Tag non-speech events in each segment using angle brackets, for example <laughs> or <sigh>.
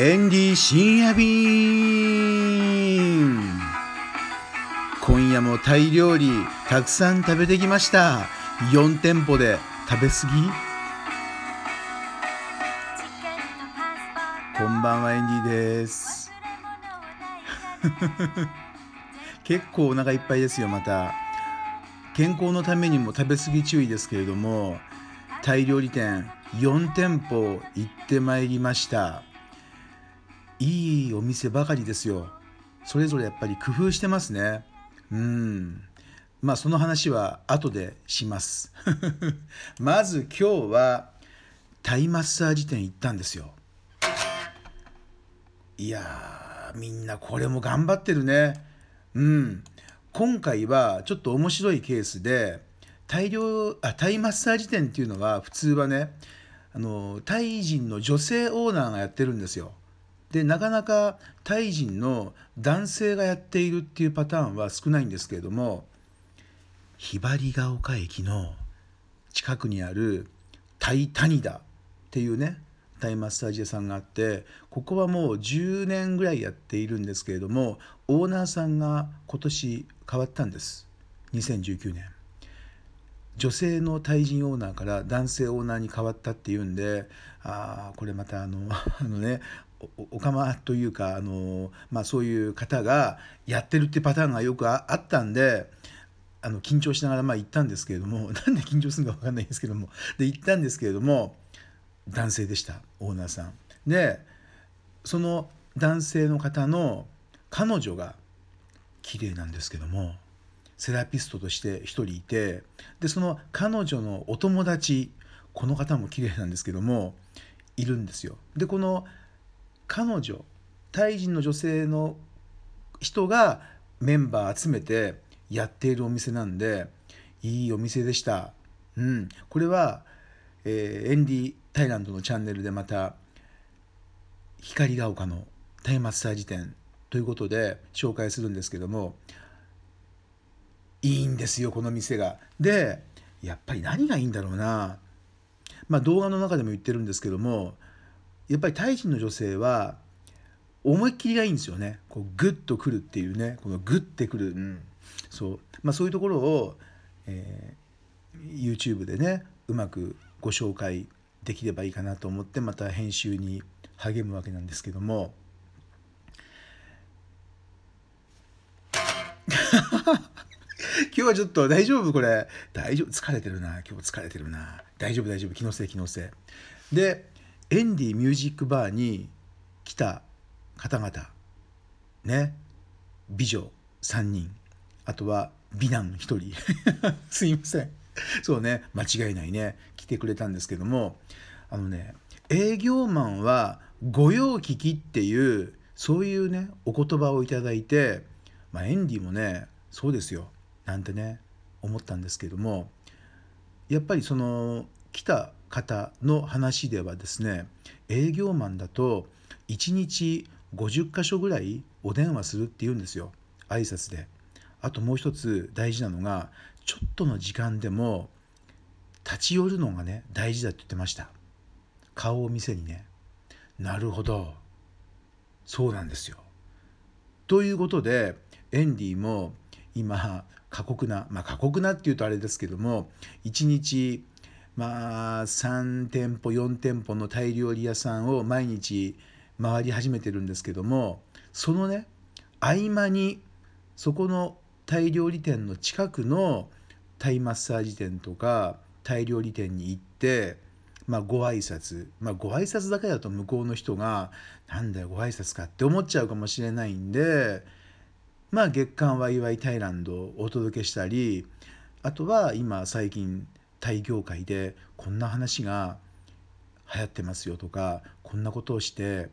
エンディ深夜便。今夜もタイ料理たくさん食べてきました。4店舗で食べ過ぎ？こんばんはエンディです。<laughs> 結構お腹いっぱいですよまた。健康のためにも食べ過ぎ注意ですけれどもタイ料理店4店舗行ってまいりました。いいお店ばかりですよ。それぞれやっぱり工夫してますね。うん。まあその話は後でします。<laughs> まず今日はタイマッサージ店行ったんですよ。いやみんなこれも頑張ってるね。うん。今回はちょっと面白いケースで大量あタイマッサージ店っていうのは普通はねあのタイ人の女性オーナーがやってるんですよ。でなかなかタイ人の男性がやっているっていうパターンは少ないんですけれどもひばりが丘駅の近くにあるタイタニダっていうねタイマッサージ屋さんがあってここはもう10年ぐらいやっているんですけれどもオーナーさんが今年変わったんです。2019年。女性のタイ人オーナーから男性オーナーに変わったっていうんでああこれまたあの <laughs> あのねおかまというかあの、まあ、そういう方がやってるってパターンがよくあったんであの緊張しながらまあ行ったんですけれども <laughs> なんで緊張するのか分かんないんですけどもで行ったんですけれども男性でしたオーナーさん。でその男性の方の彼女が綺麗なんですけどもセラピストとして1人いてでその彼女のお友達この方も綺麗なんですけどもいるんですよ。でこの彼女タイ人の女性の人がメンバー集めてやっているお店なんでいいお店でした。うん、これは、えー、エンディタイランドのチャンネルでまた光が丘のタイマッサージ店ということで紹介するんですけどもいいんですよこの店が。でやっぱり何がいいんだろうなまあ動画の中でも言ってるんですけどもやっぱりタイ人の女性は思いっきりがいいんですよね。こうグッとくるっていうね。このグッてくる、うん、そう。まあ、そういうところを、えー、YouTube でねうまくご紹介できればいいかなと思ってまた編集に励むわけなんですけども。今日はちょっと大丈夫これ。大丈夫。疲れてるな。今日疲れてるな。大丈夫大丈夫。気のせい気のせい。でエンディミュージックバーに来た方々。ね。美女3人。あとは美男1人。<laughs> すいません。そうね。間違いないね。来てくれたんですけども。あのね営業マンは御用聞きっていうそういうねお言葉をいただいて、まあ、エンディもねそうですよ。なんてね思ったんですけども。やっぱりその来た方の話ではですね営業マンだと1日50箇所ぐらいお電話するって言うんですよ。挨拶で。あともう一つ大事なのがちょっとの時間でも立ち寄るのがね大事だって言ってました。顔を見せにね。なるほど。そうなんですよ。ということでエンディも今過酷なまあ過酷なっていうとあれですけども1日まあ3店舗4店舗のタイ料理屋さんを毎日回り始めてるんですけどもそのね合間にそこのタイ料理店の近くのタイマッサージ店とかタイ料理店に行ってまあご挨拶。まあご挨拶だけだと向こうの人が「なんだよご挨拶か」って思っちゃうかもしれないんでまあ月刊ワイワイタイランドをお届けしたりあとは今最近タイ業界でこんな話が流行ってますよとかこんなことをして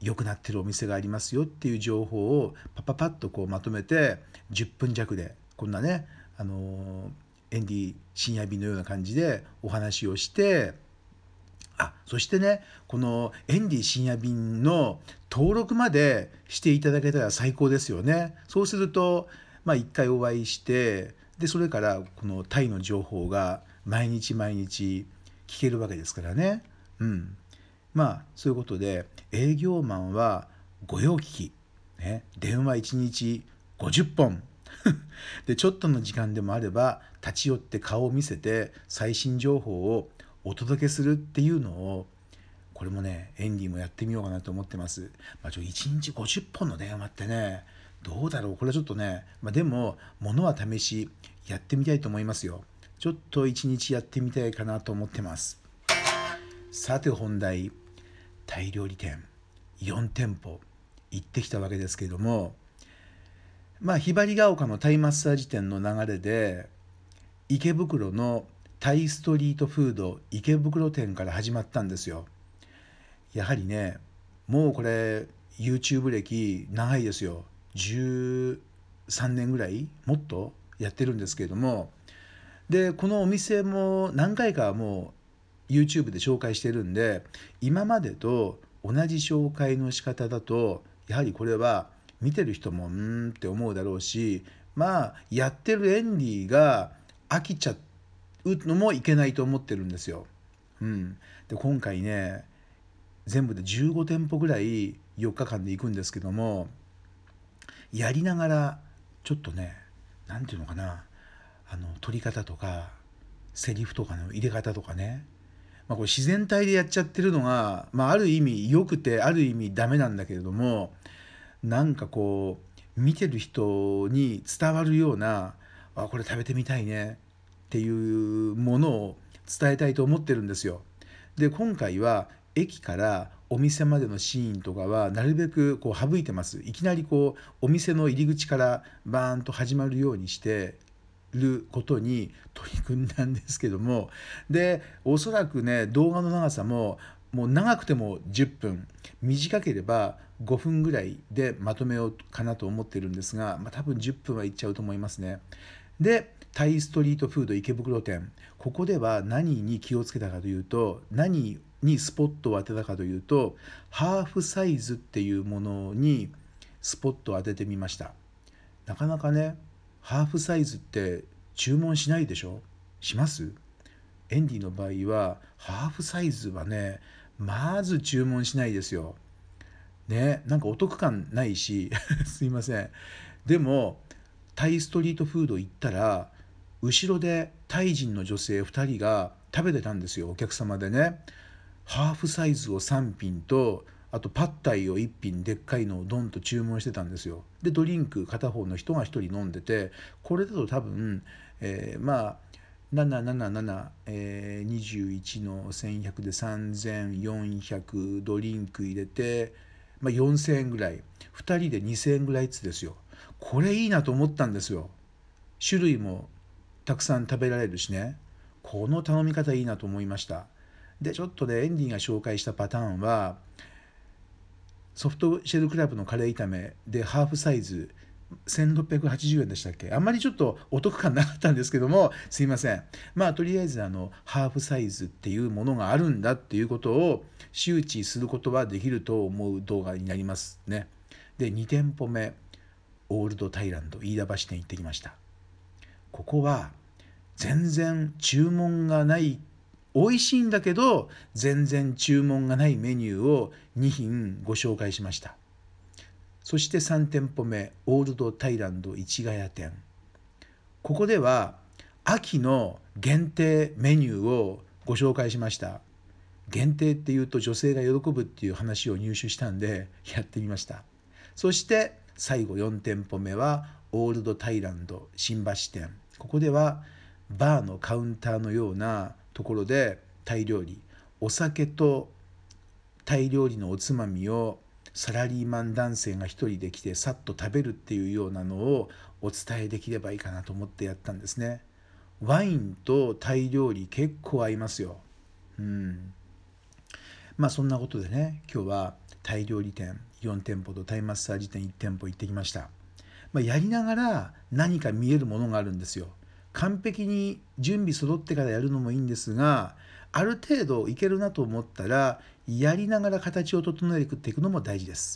良くなってるお店がありますよっていう情報をパパパッとこうまとめて10分弱でこんなねあのエンディ深夜便のような感じでお話をしてあそしてねこのエンディ深夜便の登録までしていただけたら最高ですよね。そうするとまあ一回お会いしてでそれからこのタイの情報が毎日毎日聞けるわけですからね。うん、まあそういうことで営業マンは御用聞き、ね、電話1日50本 <laughs> でちょっとの時間でもあれば立ち寄って顔を見せて最新情報をお届けするっていうのをこれもねエンディもやってみようかなと思ってます。まあ、ちょ1日50本の電話ってねどうだろう？これはちょっとね、まあ、でも物は試しやってみたいと思いますよ。ちょっと1日やってみたいかなと思ってます。さて本題タイ料理店4店舗行ってきたわけですけれどもまあひばりが丘のタイマッサージ店の流れで池袋のタイストリートフード池袋店から始まったんですよ。やはりねもうこれ YouTube 歴長いですよ13年ぐらいもっとやってるんですけれどもでこのお店も何回かもう YouTube で紹介してるんで今までと同じ紹介の仕方だとやはりこれは見てる人もうんって思うだろうしまあやってるエンディが飽きちゃうのもいけないと思ってるんですよ。うん、で今回ね全部で15店舗ぐらい4日間で行くんですけどもやりながらちょっとね何て言うのかなあの撮り方とかセリフとかの入れ方とかね、まあ、これ自然体でやっちゃってるのが、まあ、ある意味良くてある意味ダメなんだけれどもなんかこう見てる人に伝わるようなあこれ食べてみたいねっていうものを伝えたいと思ってるんですよ。で今回は駅からお店までのシーンとかはなるべくこう省いてます。いきなりこうお店の入り口からバーンと始まるようにしてることに取り組んだんですけども。でおそらくね動画の長さももう長くても10分。短ければ5分ぐらいでまとめようかなと思ってるんですが、まあ、多分10分はいっちゃうと思いますね。でタイストリートフード池袋店。ここでは何に気をつけたかというと何にスポットを当てたかというとハーフサイズっていうものにスポットを当ててみました。なかなかねハーフサイズって注文しないでしょ？します？エンディの場合はハーフサイズはねまず注文しないですよ。ねなんかお得感ないし <laughs> すいません。でもタイストリートフード行ったら後ろでタイ人の女性2人が食べてたんですよお客様でね。ハーフサイズを3品とあとパッタイを1品でっかいのをドンと注文してたんですよ。でドリンク片方の人が1人飲んでてこれだと多分、えー、まあ777、えー、21の1100で3400ドリンク入れて、まあ、4000円ぐらい。2人で2000円ぐらいっつですよ。これいいなと思ったんですよ。種類もたくさん食べられるしね。この頼み方いいなと思いました。でちょっとねエンディが紹介したパターンはソフトシェルクラブのカレー炒めでハーフサイズ1680円でしたっけ？あんまりちょっとお得感なかったんですけどもすいません。まあとりあえずあのハーフサイズっていうものがあるんだっていうことを周知することはできると思う動画になりますね。で2店舗目オールドタイランド飯田橋店行ってきました。ここは全然注文がない美味しいんだけど全然注文がないメニューを2品ご紹介しました。そして3店舗目オールドタイランド市ヶ谷店。ここでは秋の限定メニューをご紹介しました。限定っていうと女性が喜ぶっていう話を入手したんで <laughs> やってみました。そして最後4店舗目はオールドタイランド新橋店。ここではバーのカウンターのようなところでタイ料理お酒とタイ料理のおつまみをサラリーマン男性が一人で来てさっと食べるっていうようなのをお伝えできればいいかなと思ってやったんですね。ワインとタイ料理結構合いますよ。うん。まあそんなことでね今日はタイ料理店4店舗とタイマッサージ店1店舗行ってきました、まあ、やりながら何か見えるものがあるんですよ。完璧に準備揃ってからやるのもいいんですがある程度いけるなと思ったらやりながら形を整えていくのも大事です。